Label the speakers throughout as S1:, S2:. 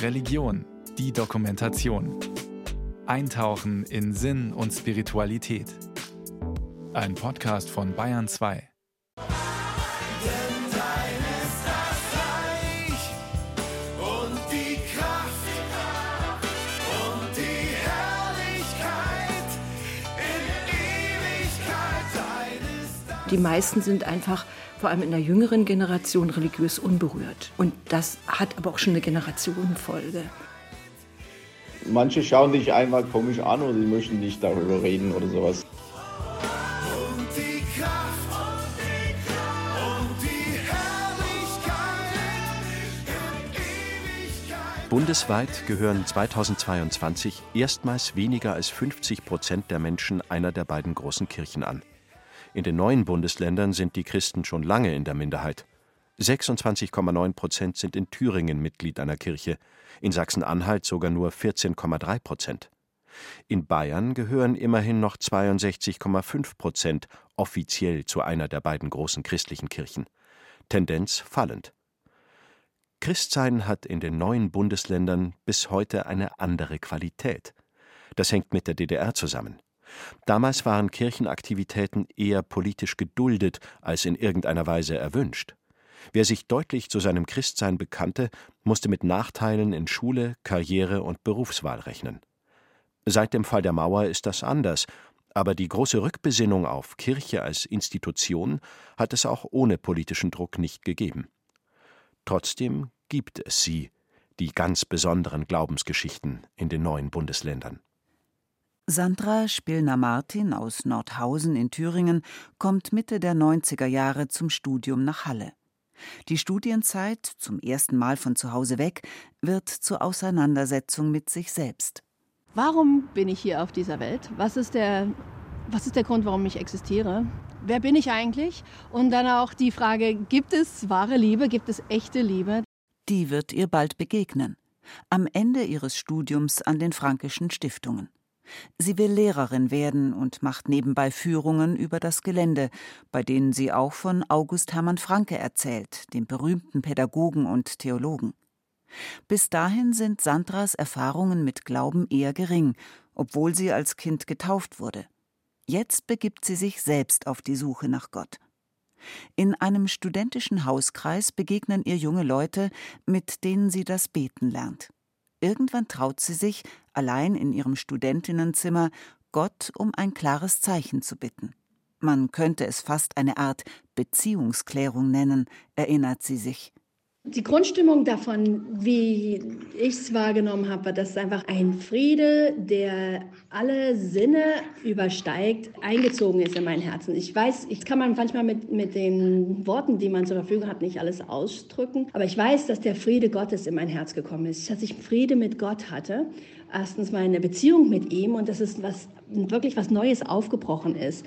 S1: Religion, die Dokumentation. Eintauchen in Sinn und Spiritualität. Ein Podcast von Bayern 2.
S2: Die meisten sind einfach, vor allem in der jüngeren Generation, religiös unberührt. Und das hat aber auch schon eine Generationenfolge.
S3: Manche schauen dich einmal komisch an oder sie möchten nicht darüber reden oder sowas.
S4: Bundesweit gehören 2022 erstmals weniger als 50 Prozent der Menschen einer der beiden großen Kirchen an. In den neuen Bundesländern sind die Christen schon lange in der Minderheit. 26,9 Prozent sind in Thüringen Mitglied einer Kirche, in Sachsen-Anhalt sogar nur 14,3 Prozent. In Bayern gehören immerhin noch 62,5 Prozent offiziell zu einer der beiden großen christlichen Kirchen. Tendenz fallend. Christsein hat in den neuen Bundesländern bis heute eine andere Qualität. Das hängt mit der DDR zusammen. Damals waren Kirchenaktivitäten eher politisch geduldet als in irgendeiner Weise erwünscht. Wer sich deutlich zu seinem Christsein bekannte, musste mit Nachteilen in Schule, Karriere und Berufswahl rechnen. Seit dem Fall der Mauer ist das anders, aber die große Rückbesinnung auf Kirche als Institution hat es auch ohne politischen Druck nicht gegeben. Trotzdem gibt es sie, die ganz besonderen Glaubensgeschichten in den neuen Bundesländern.
S5: Sandra Spillner-Martin aus Nordhausen in Thüringen kommt Mitte der 90er Jahre zum Studium nach Halle. Die Studienzeit, zum ersten Mal von zu Hause weg, wird zur Auseinandersetzung mit sich selbst.
S6: Warum bin ich hier auf dieser Welt? Was ist der, was ist der Grund, warum ich existiere? Wer bin ich eigentlich? Und dann auch die Frage, gibt es wahre Liebe, gibt es echte Liebe?
S5: Die wird ihr bald begegnen. Am Ende ihres Studiums an den Frankischen Stiftungen. Sie will Lehrerin werden und macht nebenbei Führungen über das Gelände, bei denen sie auch von August Hermann Franke erzählt, dem berühmten Pädagogen und Theologen. Bis dahin sind Sandras Erfahrungen mit Glauben eher gering, obwohl sie als Kind getauft wurde. Jetzt begibt sie sich selbst auf die Suche nach Gott. In einem studentischen Hauskreis begegnen ihr junge Leute, mit denen sie das Beten lernt. Irgendwann traut sie sich, allein in ihrem Studentinnenzimmer, Gott um ein klares Zeichen zu bitten. Man könnte es fast eine Art Beziehungsklärung nennen, erinnert sie sich.
S6: Die Grundstimmung davon, wie ich es wahrgenommen habe, war, dass einfach ein Friede, der alle Sinne übersteigt, eingezogen ist in mein Herzen. Ich weiß, ich kann man manchmal mit, mit den Worten, die man zur Verfügung hat, nicht alles ausdrücken, aber ich weiß, dass der Friede Gottes in mein Herz gekommen ist, dass ich Friede mit Gott hatte. Erstens meine Beziehung mit ihm und dass es was, wirklich was Neues aufgebrochen ist.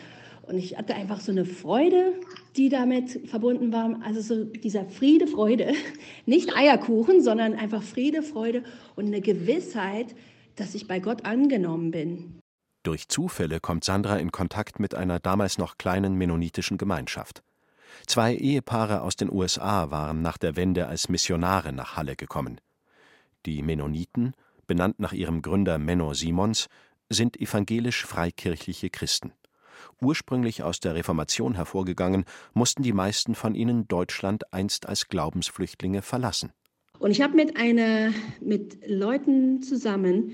S6: Und ich hatte einfach so eine Freude, die damit verbunden war. Also so dieser Friede, Freude. Nicht Eierkuchen, sondern einfach Friede, Freude und eine Gewissheit, dass ich bei Gott angenommen bin.
S4: Durch Zufälle kommt Sandra in Kontakt mit einer damals noch kleinen mennonitischen Gemeinschaft. Zwei Ehepaare aus den USA waren nach der Wende als Missionare nach Halle gekommen. Die Mennoniten, benannt nach ihrem Gründer Menno Simons, sind evangelisch-freikirchliche Christen. Ursprünglich aus der Reformation hervorgegangen, mussten die meisten von ihnen Deutschland einst als Glaubensflüchtlinge verlassen.
S6: Und ich habe mit mit Leuten zusammen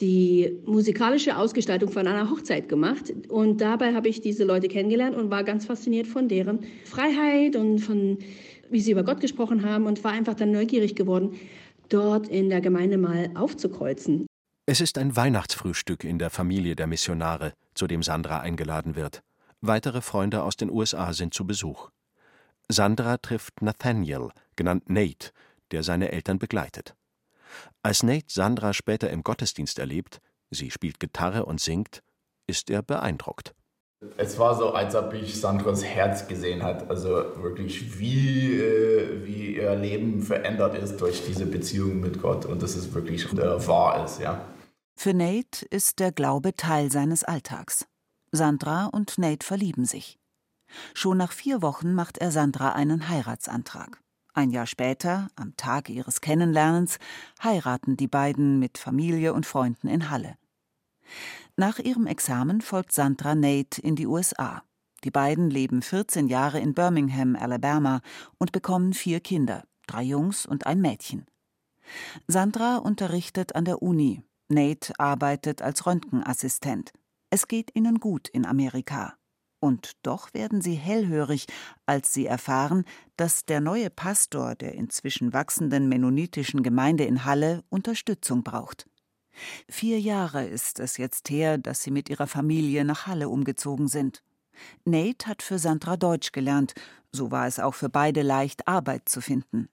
S6: die musikalische Ausgestaltung von einer Hochzeit gemacht und dabei habe ich diese Leute kennengelernt und war ganz fasziniert von deren Freiheit und von wie sie über Gott gesprochen haben und war einfach dann neugierig geworden, dort in der Gemeinde mal aufzukreuzen.
S4: Es ist ein Weihnachtsfrühstück in der Familie der Missionare, zu dem Sandra eingeladen wird. Weitere Freunde aus den USA sind zu Besuch. Sandra trifft Nathaniel, genannt Nate, der seine Eltern begleitet. Als Nate Sandra später im Gottesdienst erlebt, sie spielt Gitarre und singt, ist er beeindruckt.
S3: Es war so, als ob ich Sandras Herz gesehen hat. Also wirklich, wie, äh, wie ihr Leben verändert ist durch diese Beziehung mit Gott und dass es wirklich äh, wahr ist, ja.
S5: Für Nate ist der Glaube Teil seines Alltags. Sandra und Nate verlieben sich. Schon nach vier Wochen macht er Sandra einen Heiratsantrag. Ein Jahr später, am Tag ihres Kennenlernens, heiraten die beiden mit Familie und Freunden in Halle. Nach ihrem Examen folgt Sandra Nate in die USA. Die beiden leben 14 Jahre in Birmingham, Alabama und bekommen vier Kinder, drei Jungs und ein Mädchen. Sandra unterrichtet an der Uni. Nate arbeitet als Röntgenassistent. Es geht ihnen gut in Amerika. Und doch werden sie hellhörig, als sie erfahren, dass der neue Pastor der inzwischen wachsenden mennonitischen Gemeinde in Halle Unterstützung braucht. Vier Jahre ist es jetzt her, dass sie mit ihrer Familie nach Halle umgezogen sind. Nate hat für Sandra Deutsch gelernt, so war es auch für beide leicht, Arbeit zu finden.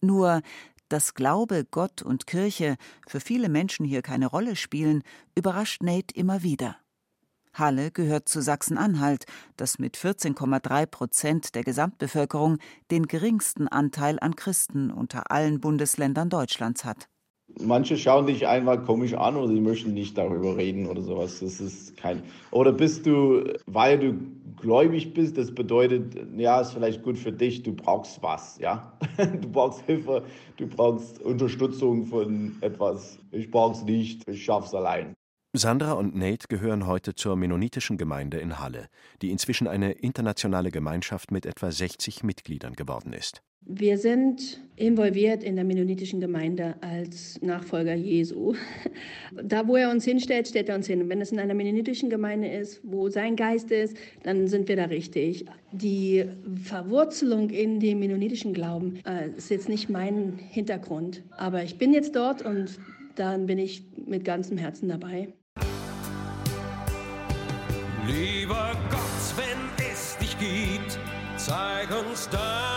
S5: Nur, dass Glaube, Gott und Kirche für viele Menschen hier keine Rolle spielen, überrascht Nate immer wieder. Halle gehört zu Sachsen-Anhalt, das mit 14,3 Prozent der Gesamtbevölkerung den geringsten Anteil an Christen unter allen Bundesländern Deutschlands hat.
S3: Manche schauen dich einmal komisch an oder sie möchten nicht darüber reden oder sowas. Das ist kein. Oder bist du, weil du gläubig bist, das bedeutet, ja, ist vielleicht gut für dich, du brauchst was, ja. Du brauchst Hilfe, du brauchst Unterstützung von etwas. Ich brauch's nicht, ich schaff's allein.
S4: Sandra und Nate gehören heute zur mennonitischen Gemeinde in Halle, die inzwischen eine internationale Gemeinschaft mit etwa 60 Mitgliedern geworden ist.
S6: Wir sind involviert in der mennonitischen Gemeinde als Nachfolger Jesu. Da, wo er uns hinstellt, stellt er uns hin. wenn es in einer mennonitischen Gemeinde ist, wo sein Geist ist, dann sind wir da richtig. Die Verwurzelung in dem mennonitischen Glauben äh, ist jetzt nicht mein Hintergrund. Aber ich bin jetzt dort und dann bin ich mit ganzem Herzen dabei.
S7: Lieber Gott, wenn es dich gibt, zeig uns dein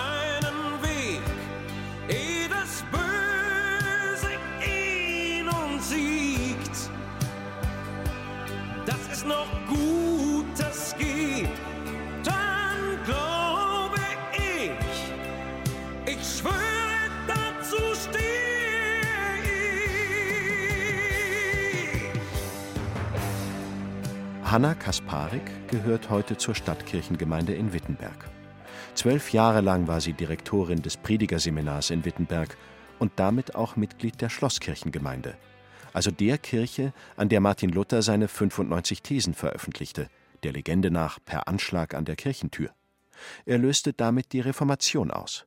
S7: noch Gutes gibt, dann glaube ich, ich schwöre, dazu stehe ich.
S4: Hanna Kasparik gehört heute zur Stadtkirchengemeinde in Wittenberg. Zwölf Jahre lang war sie Direktorin des Predigerseminars in Wittenberg und damit auch Mitglied der Schlosskirchengemeinde also der Kirche, an der Martin Luther seine 95 Thesen veröffentlichte, der Legende nach per Anschlag an der Kirchentür. Er löste damit die Reformation aus.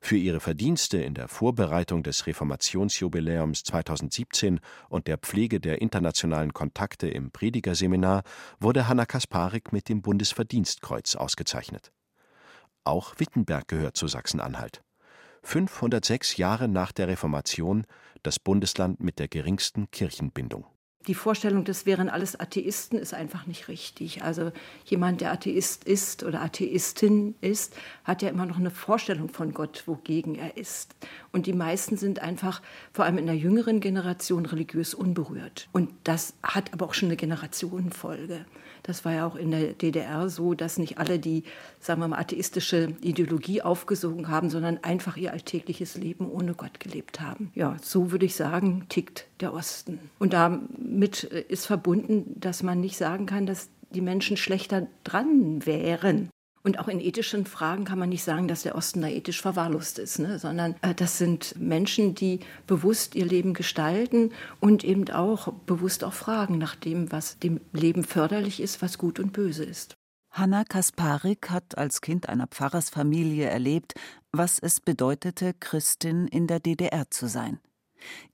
S4: Für ihre Verdienste in der Vorbereitung des Reformationsjubiläums 2017 und der Pflege der internationalen Kontakte im Predigerseminar wurde Hanna Kasparik mit dem Bundesverdienstkreuz ausgezeichnet. Auch Wittenberg gehört zu Sachsen-Anhalt. 506 Jahre nach der Reformation das Bundesland mit der geringsten Kirchenbindung.
S2: Die Vorstellung, das wären alles Atheisten, ist einfach nicht richtig. Also jemand, der Atheist ist oder Atheistin ist, hat ja immer noch eine Vorstellung von Gott, wogegen er ist. Und die meisten sind einfach, vor allem in der jüngeren Generation, religiös unberührt. Und das hat aber auch schon eine Generationenfolge. Das war ja auch in der DDR so, dass nicht alle die, sagen wir mal, atheistische Ideologie aufgesogen haben, sondern einfach ihr alltägliches Leben ohne Gott gelebt haben. Ja, so würde ich sagen, tickt der Osten. Und damit ist verbunden, dass man nicht sagen kann, dass die Menschen schlechter dran wären. Und auch in ethischen Fragen kann man nicht sagen, dass der Osten da ethisch verwahrlost ist, ne? sondern äh, das sind Menschen, die bewusst ihr Leben gestalten und eben auch bewusst auch fragen nach dem, was dem Leben förderlich ist, was gut und böse ist.
S5: Hanna Kasparik hat als Kind einer Pfarrersfamilie erlebt, was es bedeutete, Christin in der DDR zu sein.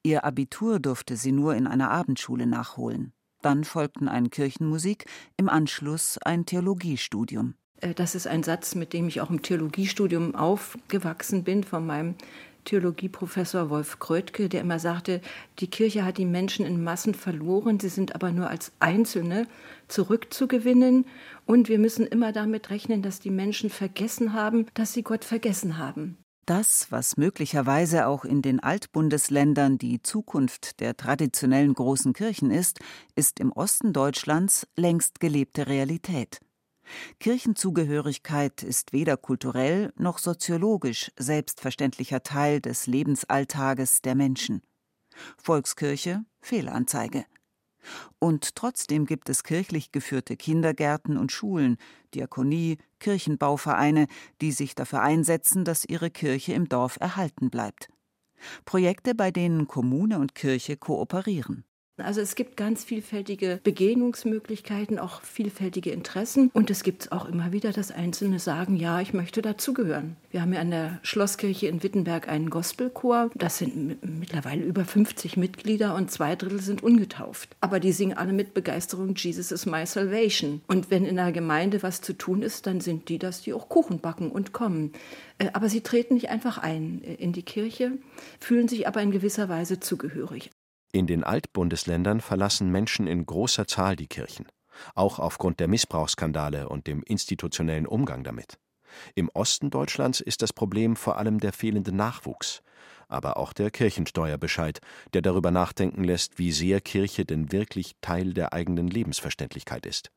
S5: Ihr Abitur durfte sie nur in einer Abendschule nachholen. Dann folgten ein Kirchenmusik, im Anschluss ein Theologiestudium.
S2: Äh, das ist ein Satz, mit dem ich auch im Theologiestudium aufgewachsen bin, von meinem Theologieprofessor Wolf Krötke, der immer sagte, die Kirche hat die Menschen in Massen verloren, sie sind aber nur als Einzelne zurückzugewinnen und wir müssen immer damit rechnen, dass die Menschen vergessen haben, dass sie Gott vergessen haben.
S5: Das, was möglicherweise auch in den Altbundesländern die Zukunft der traditionellen großen Kirchen ist, ist im Osten Deutschlands längst gelebte Realität. Kirchenzugehörigkeit ist weder kulturell noch soziologisch selbstverständlicher Teil des Lebensalltages der Menschen. Volkskirche Fehlanzeige. Und trotzdem gibt es kirchlich geführte Kindergärten und Schulen, Diakonie, Kirchenbauvereine, die sich dafür einsetzen, dass ihre Kirche im Dorf erhalten bleibt. Projekte, bei denen Kommune und Kirche kooperieren.
S2: Also es gibt ganz vielfältige Begegnungsmöglichkeiten, auch vielfältige Interessen. Und es gibt auch immer wieder, dass Einzelne sagen, ja, ich möchte dazugehören. Wir haben ja an der Schlosskirche in Wittenberg einen Gospelchor. Das sind mittlerweile über 50 Mitglieder und zwei Drittel sind ungetauft. Aber die singen alle mit Begeisterung, Jesus is my salvation. Und wenn in der Gemeinde was zu tun ist, dann sind die das, die auch Kuchen backen und kommen. Äh, aber sie treten nicht einfach ein äh, in die Kirche, fühlen sich aber in gewisser Weise zugehörig.
S4: In den Altbundesländern verlassen Menschen in großer Zahl die Kirchen, auch aufgrund der Missbrauchsskandale und dem institutionellen Umgang damit. Im Osten Deutschlands ist das Problem vor allem der fehlende Nachwuchs, aber auch der Kirchensteuerbescheid, der darüber nachdenken lässt, wie sehr Kirche denn wirklich Teil der eigenen Lebensverständlichkeit ist.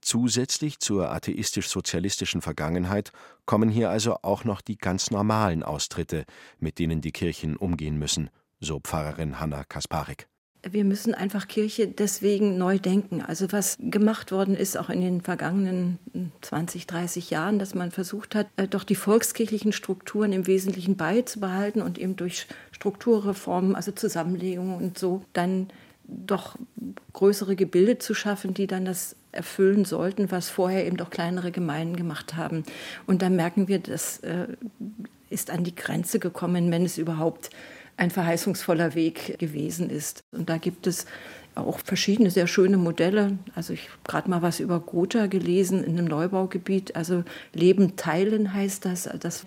S4: Zusätzlich zur atheistisch-sozialistischen Vergangenheit kommen hier also auch noch die ganz normalen Austritte, mit denen die Kirchen umgehen müssen so Pfarrerin Hanna Kasparik.
S2: Wir müssen einfach Kirche deswegen neu denken. Also was gemacht worden ist, auch in den vergangenen 20, 30 Jahren, dass man versucht hat, äh, doch die volkskirchlichen Strukturen im Wesentlichen beizubehalten und eben durch Strukturreformen, also Zusammenlegungen und so, dann doch größere Gebilde zu schaffen, die dann das erfüllen sollten, was vorher eben doch kleinere Gemeinden gemacht haben. Und da merken wir, das äh, ist an die Grenze gekommen, wenn es überhaupt ein verheißungsvoller Weg gewesen ist. Und da gibt es auch verschiedene sehr schöne Modelle. Also ich habe gerade mal was über Gotha gelesen in einem Neubaugebiet. Also Leben teilen heißt das, dass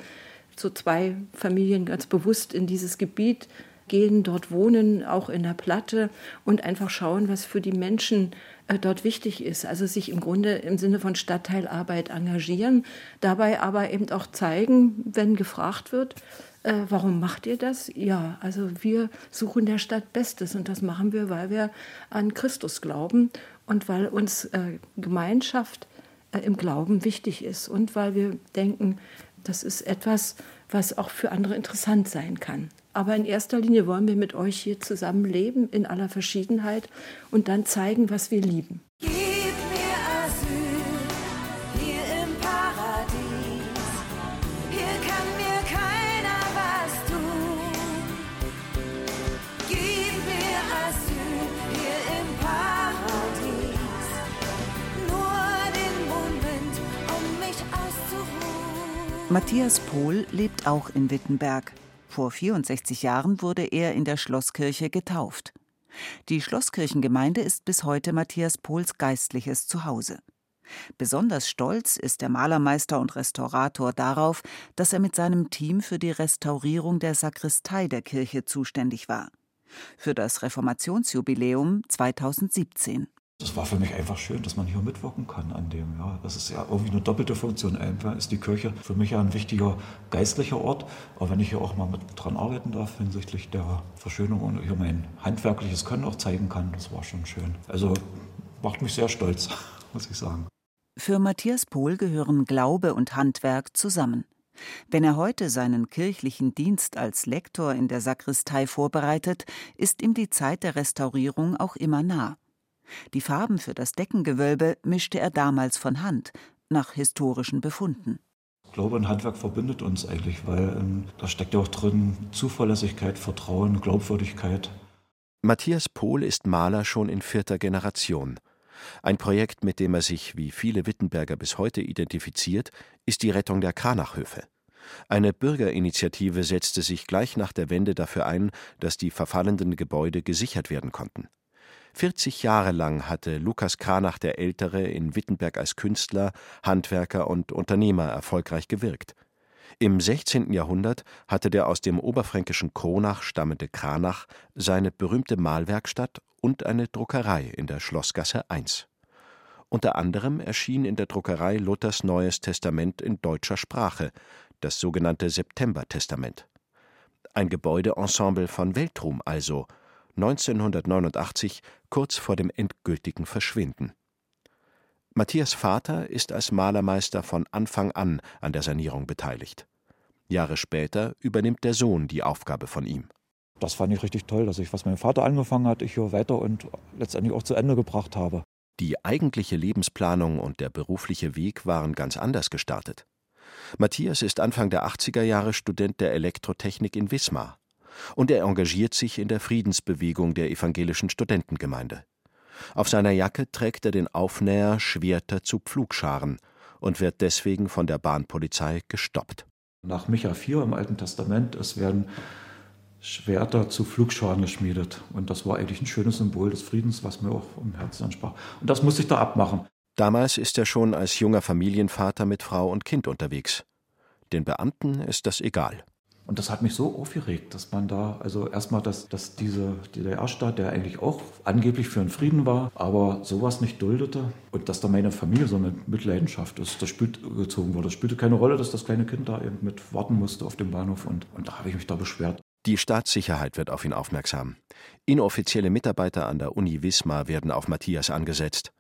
S2: so zwei Familien ganz bewusst in dieses Gebiet gehen, dort wohnen, auch in der Platte und einfach schauen, was für die Menschen äh, dort wichtig ist. Also sich im Grunde im Sinne von Stadtteilarbeit engagieren, dabei aber eben auch zeigen, wenn gefragt wird, äh, warum macht ihr das? Ja, also wir suchen der Stadt Bestes und das machen wir, weil wir an Christus glauben und weil uns äh, Gemeinschaft äh, im Glauben wichtig ist und weil wir denken, das ist etwas, was auch für andere interessant sein kann. Aber in erster Linie wollen wir mit euch hier zusammen leben in aller Verschiedenheit und dann zeigen, was wir lieben.
S5: Matthias Pohl lebt auch in Wittenberg. Vor 64 Jahren wurde er in der Schlosskirche getauft. Die Schlosskirchengemeinde ist bis heute Matthias Pohls geistliches Zuhause. Besonders stolz ist der Malermeister und Restaurator darauf, dass er mit seinem Team für die Restaurierung der Sakristei der Kirche zuständig war. Für das Reformationsjubiläum 2017.
S8: Das war für mich einfach schön, dass man hier mitwirken kann an dem. Ja, das ist ja irgendwie eine doppelte Funktion. Einfach ist die Kirche für mich ja ein wichtiger geistlicher Ort. Aber wenn ich hier auch mal mit dran arbeiten darf hinsichtlich der Verschönung und hier mein handwerkliches Können auch zeigen kann, das war schon schön. Also macht mich sehr stolz, muss ich sagen.
S5: Für Matthias Pohl gehören Glaube und Handwerk zusammen. Wenn er heute seinen kirchlichen Dienst als Lektor in der Sakristei vorbereitet, ist ihm die Zeit der Restaurierung auch immer nah. Die Farben für das Deckengewölbe mischte er damals von Hand, nach historischen Befunden.
S8: Glaube und Handwerk verbindet uns eigentlich, weil ähm, da steckt ja auch drin Zuverlässigkeit, Vertrauen, Glaubwürdigkeit.
S4: Matthias Pohl ist Maler schon in vierter Generation. Ein Projekt, mit dem er sich, wie viele Wittenberger bis heute identifiziert, ist die Rettung der Kranachhöfe. Eine Bürgerinitiative setzte sich gleich nach der Wende dafür ein, dass die verfallenden Gebäude gesichert werden konnten. 40 Jahre lang hatte Lukas Kranach der Ältere in Wittenberg als Künstler, Handwerker und Unternehmer erfolgreich gewirkt. Im 16. Jahrhundert hatte der aus dem oberfränkischen Kronach stammende Kranach seine berühmte Malwerkstatt und eine Druckerei in der Schlossgasse 1. Unter anderem erschien in der Druckerei Luthers Neues Testament in deutscher Sprache, das sogenannte Septembertestament. Ein Gebäudeensemble von Weltruhm also – 1989 kurz vor dem endgültigen Verschwinden. Matthias Vater ist als Malermeister von Anfang an an der Sanierung beteiligt. Jahre später übernimmt der Sohn die Aufgabe von ihm.
S8: das fand ich richtig toll, dass ich, was mein Vater angefangen hat, ich hier weiter und letztendlich auch zu Ende gebracht habe.
S4: Die eigentliche Lebensplanung und der berufliche Weg waren ganz anders gestartet. Matthias ist Anfang der 80er Jahre Student der Elektrotechnik in Wismar. Und er engagiert sich in der Friedensbewegung der evangelischen Studentengemeinde. Auf seiner Jacke trägt er den Aufnäher Schwerter zu Pflugscharen und wird deswegen von der Bahnpolizei gestoppt.
S8: Nach Micha 4 im Alten Testament, es werden Schwerter zu Flugscharen geschmiedet. Und das war eigentlich ein schönes Symbol des Friedens, was mir auch im Herzen ansprach. Und das musste ich da abmachen.
S4: Damals ist er schon als junger Familienvater mit Frau und Kind unterwegs. Den Beamten ist das egal.
S8: Und das hat mich so aufgeregt, dass man da, also erstmal, dass, dass diese DDR-Staat, der eigentlich auch angeblich für einen Frieden war, aber sowas nicht duldete und dass da meine Familie so mit Mitleidenschaft ist, das spielt gezogen wurde. Es spielte keine Rolle, dass das kleine Kind da eben mit warten musste auf dem Bahnhof und, und da habe ich mich da beschwert.
S4: Die Staatssicherheit wird auf ihn aufmerksam. Inoffizielle Mitarbeiter an der Uni Wismar werden auf Matthias angesetzt.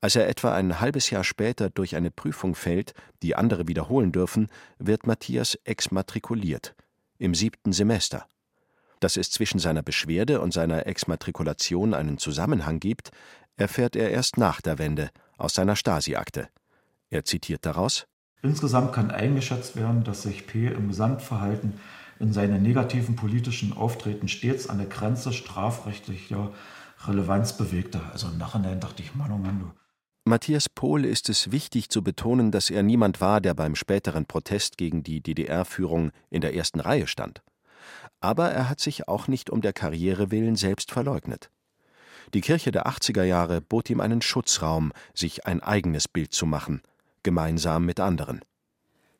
S4: Als er etwa ein halbes Jahr später durch eine Prüfung fällt, die andere wiederholen dürfen, wird Matthias exmatrikuliert. Im siebten Semester. Dass es zwischen seiner Beschwerde und seiner Exmatrikulation einen Zusammenhang gibt, erfährt er erst nach der Wende aus seiner Stasi-Akte. Er zitiert daraus:
S8: Insgesamt kann eingeschätzt werden, dass sich P. im Gesamtverhalten in seinem negativen politischen Auftreten stets an der Grenze strafrechtlicher Relevanz bewegte. Also im Nachhinein dachte ich, Mann, oh Mann, du.
S4: Matthias Pohl ist es wichtig zu betonen, dass er niemand war, der beim späteren Protest gegen die DDR-Führung in der ersten Reihe stand. Aber er hat sich auch nicht um der Karriere willen selbst verleugnet. Die Kirche der 80er Jahre bot ihm einen Schutzraum, sich ein eigenes Bild zu machen, gemeinsam mit anderen.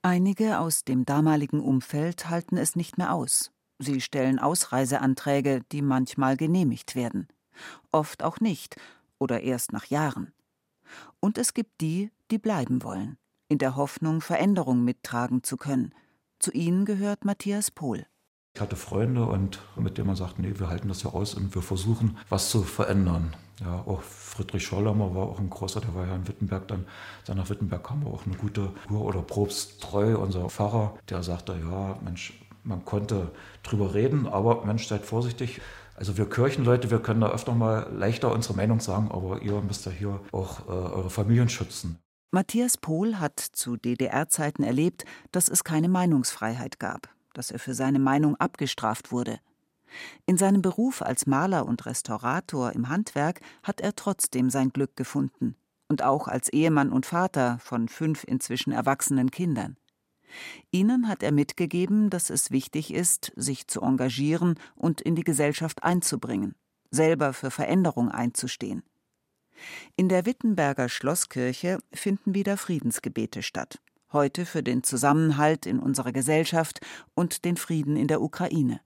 S5: Einige aus dem damaligen Umfeld halten es nicht mehr aus. Sie stellen Ausreiseanträge, die manchmal genehmigt werden, oft auch nicht oder erst nach Jahren. Und es gibt die, die bleiben wollen, in der Hoffnung, Veränderung mittragen zu können. Zu ihnen gehört Matthias Pohl.
S8: Ich hatte Freunde und mit denen man sagt, nee, wir halten das ja aus und wir versuchen, was zu verändern. Ja, auch Friedrich Schorlammer war auch ein großer, der war ja in Wittenberg dann. Dann nach Wittenberg kam auch eine gute Kur oder Probst Treu, unser Pfarrer, der sagte, ja, Mensch, man konnte drüber reden, aber Mensch, seid vorsichtig. Also wir Kirchenleute, wir können da öfter mal leichter unsere Meinung sagen, aber ihr müsst ja hier auch äh, eure Familien schützen.
S5: Matthias Pohl hat zu DDR-Zeiten erlebt, dass es keine Meinungsfreiheit gab, dass er für seine Meinung abgestraft wurde. In seinem Beruf als Maler und Restaurator im Handwerk hat er trotzdem sein Glück gefunden und auch als Ehemann und Vater von fünf inzwischen erwachsenen Kindern. Ihnen hat er mitgegeben, dass es wichtig ist, sich zu engagieren und in die Gesellschaft einzubringen, selber für Veränderung einzustehen. In der Wittenberger Schlosskirche finden wieder Friedensgebete statt, heute für den Zusammenhalt in unserer Gesellschaft und den Frieden in der Ukraine.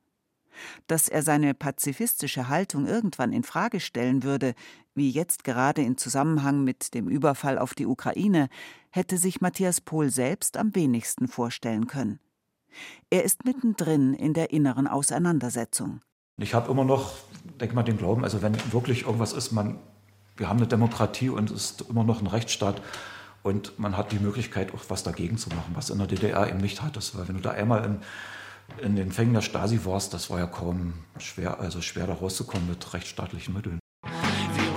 S5: Dass er seine pazifistische Haltung irgendwann in Frage stellen würde, wie jetzt gerade in Zusammenhang mit dem Überfall auf die Ukraine, hätte sich Matthias Pohl selbst am wenigsten vorstellen können. Er ist mittendrin in der inneren Auseinandersetzung.
S8: Ich habe immer noch, denke mal, den Glauben, also wenn wirklich irgendwas ist, man, wir haben eine Demokratie und es ist immer noch ein Rechtsstaat und man hat die Möglichkeit, auch was dagegen zu machen, was in der DDR eben nicht hattest. Weil wenn du da einmal in in den Fängen der Stasi warst, das war ja kaum schwer, also schwer da rauszukommen mit rechtsstaatlichen Mitteln.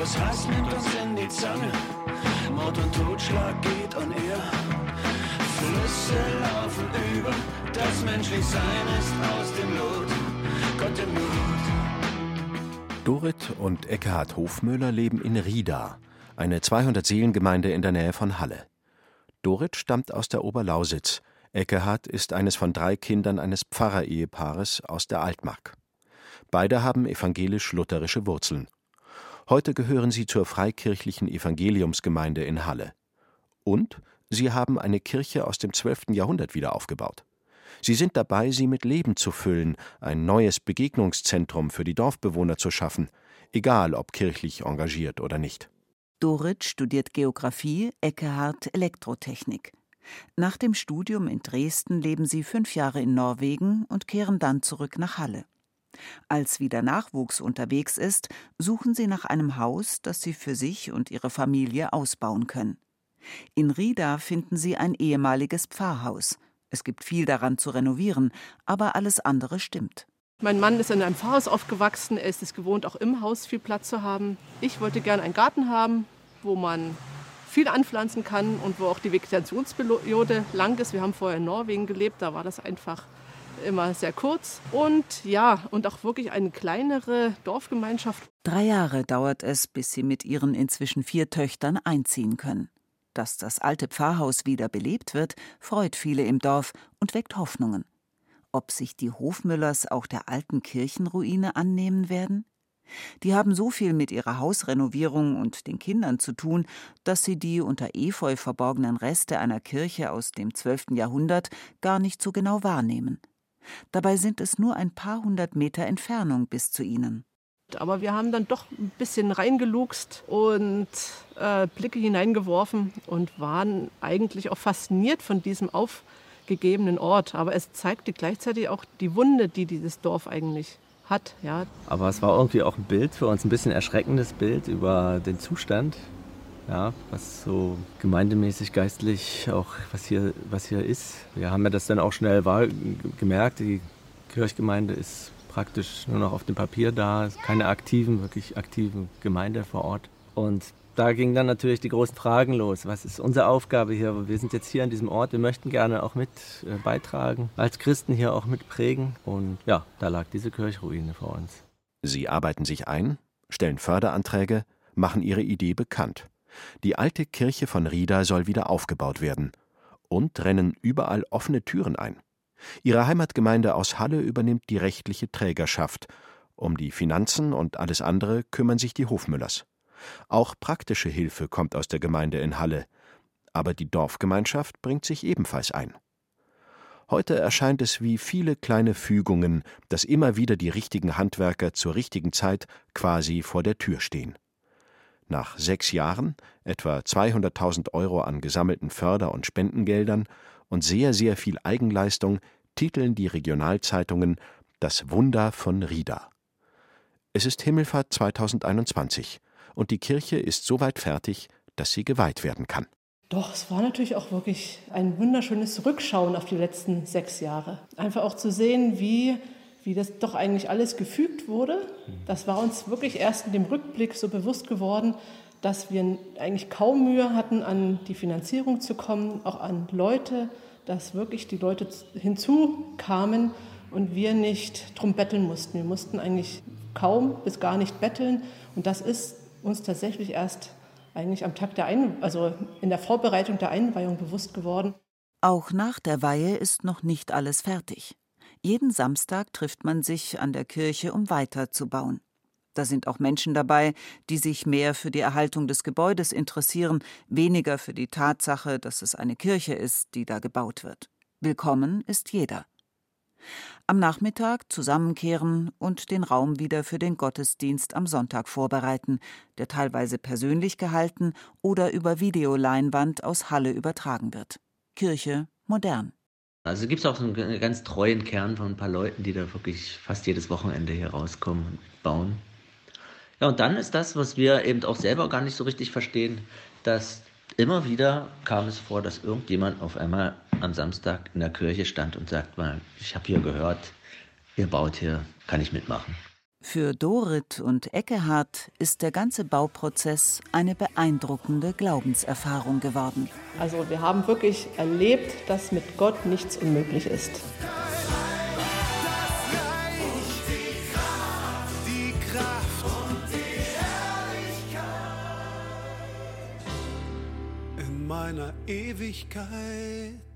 S8: Virus Hass nimmt uns in die Zange, Mord und Totschlag geht on air. Flüsse laufen über, das Menschlichsein ist aus dem Lot, Gott im Not. Dorit und Eckhard Hofmöller leben in Rieda, eine 200-Seelengemeinde in der Nähe von Halle. Dorit stammt aus der Oberlausitz, Eckehard ist eines von drei Kindern eines Pfarrerehepaares aus der Altmark. Beide haben evangelisch-lutherische Wurzeln. Heute gehören sie zur freikirchlichen Evangeliumsgemeinde in Halle. Und sie haben eine Kirche aus dem 12. Jahrhundert wieder aufgebaut. Sie sind dabei, sie mit Leben zu füllen, ein neues Begegnungszentrum für die Dorfbewohner zu schaffen, egal ob kirchlich engagiert oder nicht.
S5: Dorit studiert Geographie, Eckehard Elektrotechnik. Nach dem Studium in Dresden leben sie fünf Jahre in Norwegen und kehren dann zurück nach Halle. Als wieder Nachwuchs unterwegs ist, suchen sie nach einem Haus, das sie für sich und ihre Familie ausbauen können. In Rieda finden sie ein ehemaliges Pfarrhaus. Es gibt viel daran zu renovieren, aber alles andere stimmt.
S9: Mein Mann ist in einem Pfarrhaus aufgewachsen. Er ist es gewohnt, auch im Haus viel Platz zu haben. Ich wollte gerne einen Garten haben, wo man viel anpflanzen kann und wo auch die Vegetationsperiode lang ist. Wir haben vorher in Norwegen gelebt, da war das einfach immer sehr kurz. Und ja, und auch wirklich eine kleinere Dorfgemeinschaft.
S5: Drei Jahre dauert es, bis sie mit ihren inzwischen vier Töchtern einziehen können. Dass das alte Pfarrhaus wieder belebt wird, freut viele im Dorf und weckt Hoffnungen. Ob sich die Hofmüllers auch der alten Kirchenruine annehmen werden? Die haben so viel mit ihrer Hausrenovierung und den Kindern zu tun, dass sie die unter Efeu verborgenen Reste einer Kirche aus dem 12. Jahrhundert gar nicht so genau wahrnehmen. Dabei sind es nur ein paar hundert Meter Entfernung bis zu ihnen.
S9: Aber wir haben dann doch ein bisschen reingeluchst und äh, Blicke hineingeworfen und waren eigentlich auch fasziniert von diesem aufgegebenen Ort. Aber es zeigte gleichzeitig auch die Wunde, die dieses Dorf eigentlich hat. Ja.
S10: Aber es war irgendwie auch ein Bild für uns, ein bisschen erschreckendes Bild über den Zustand ja, was so gemeindemäßig, geistlich auch, was hier, was hier ist. Wir haben ja das dann auch schnell wahr gemerkt, die Kirchgemeinde ist praktisch nur noch auf dem Papier da, keine aktiven, wirklich aktiven Gemeinde vor Ort. Und da gingen dann natürlich die großen Fragen los. Was ist unsere Aufgabe hier? Wir sind jetzt hier an diesem Ort, wir möchten gerne auch mit äh, beitragen, als Christen hier auch mit prägen. Und ja, da lag diese Kirchruine vor uns.
S4: Sie arbeiten sich ein, stellen Förderanträge, machen ihre Idee bekannt. Die alte Kirche von Rieda soll wieder aufgebaut werden und rennen überall offene Türen ein. Ihre Heimatgemeinde aus Halle übernimmt die rechtliche Trägerschaft. Um die Finanzen und alles andere kümmern sich die Hofmüllers. Auch praktische Hilfe kommt aus der Gemeinde in Halle. Aber die Dorfgemeinschaft bringt sich ebenfalls ein. Heute erscheint es wie viele kleine Fügungen, dass immer wieder die richtigen Handwerker zur richtigen Zeit quasi vor der Tür stehen. Nach sechs Jahren, etwa 200.000 Euro an gesammelten Förder- und Spendengeldern und sehr, sehr viel Eigenleistung titeln die Regionalzeitungen Das Wunder von Rieda. Es ist Himmelfahrt 2021 und die Kirche ist so weit fertig, dass sie geweiht werden kann.
S9: Doch, es war natürlich auch wirklich ein wunderschönes Rückschauen auf die letzten sechs Jahre. Einfach auch zu sehen, wie wie das doch eigentlich alles gefügt wurde. Das war uns wirklich erst in dem Rückblick so bewusst geworden, dass wir eigentlich kaum Mühe hatten, an die Finanzierung zu kommen, auch an Leute, dass wirklich die Leute hinzukamen und wir nicht drum betteln mussten. Wir mussten eigentlich kaum bis gar nicht betteln und das ist uns tatsächlich erst eigentlich am Tag der Ein also in der Vorbereitung der Einweihung bewusst geworden.
S5: Auch nach der Weihe ist noch nicht alles fertig. Jeden Samstag trifft man sich an der Kirche, um weiterzubauen. Da sind auch Menschen dabei, die sich mehr für die Erhaltung des Gebäudes interessieren, weniger für die Tatsache, dass es eine Kirche ist, die da gebaut wird. Willkommen ist jeder. Am Nachmittag zusammenkehren und den Raum wieder für den Gottesdienst am Sonntag vorbereiten, der teilweise persönlich gehalten oder über Videoleinwand aus Halle übertragen wird. Kirche modern.
S10: Also gibt es auch so einen ganz treuen Kern von ein paar Leuten, die da wirklich fast jedes Wochenende hier rauskommen und bauen. Ja, und dann ist das, was wir eben auch selber gar nicht so richtig verstehen, dass immer wieder kam es vor, dass irgendjemand auf einmal am Samstag in der Kirche stand und sagt mal, ich habe hier gehört, ihr baut hier, kann ich mitmachen.
S5: Für Dorit und Eckehard ist der ganze Bauprozess eine beeindruckende Glaubenserfahrung geworden.
S9: Also wir haben wirklich erlebt, dass mit Gott nichts unmöglich ist.
S7: In meiner Ewigkeit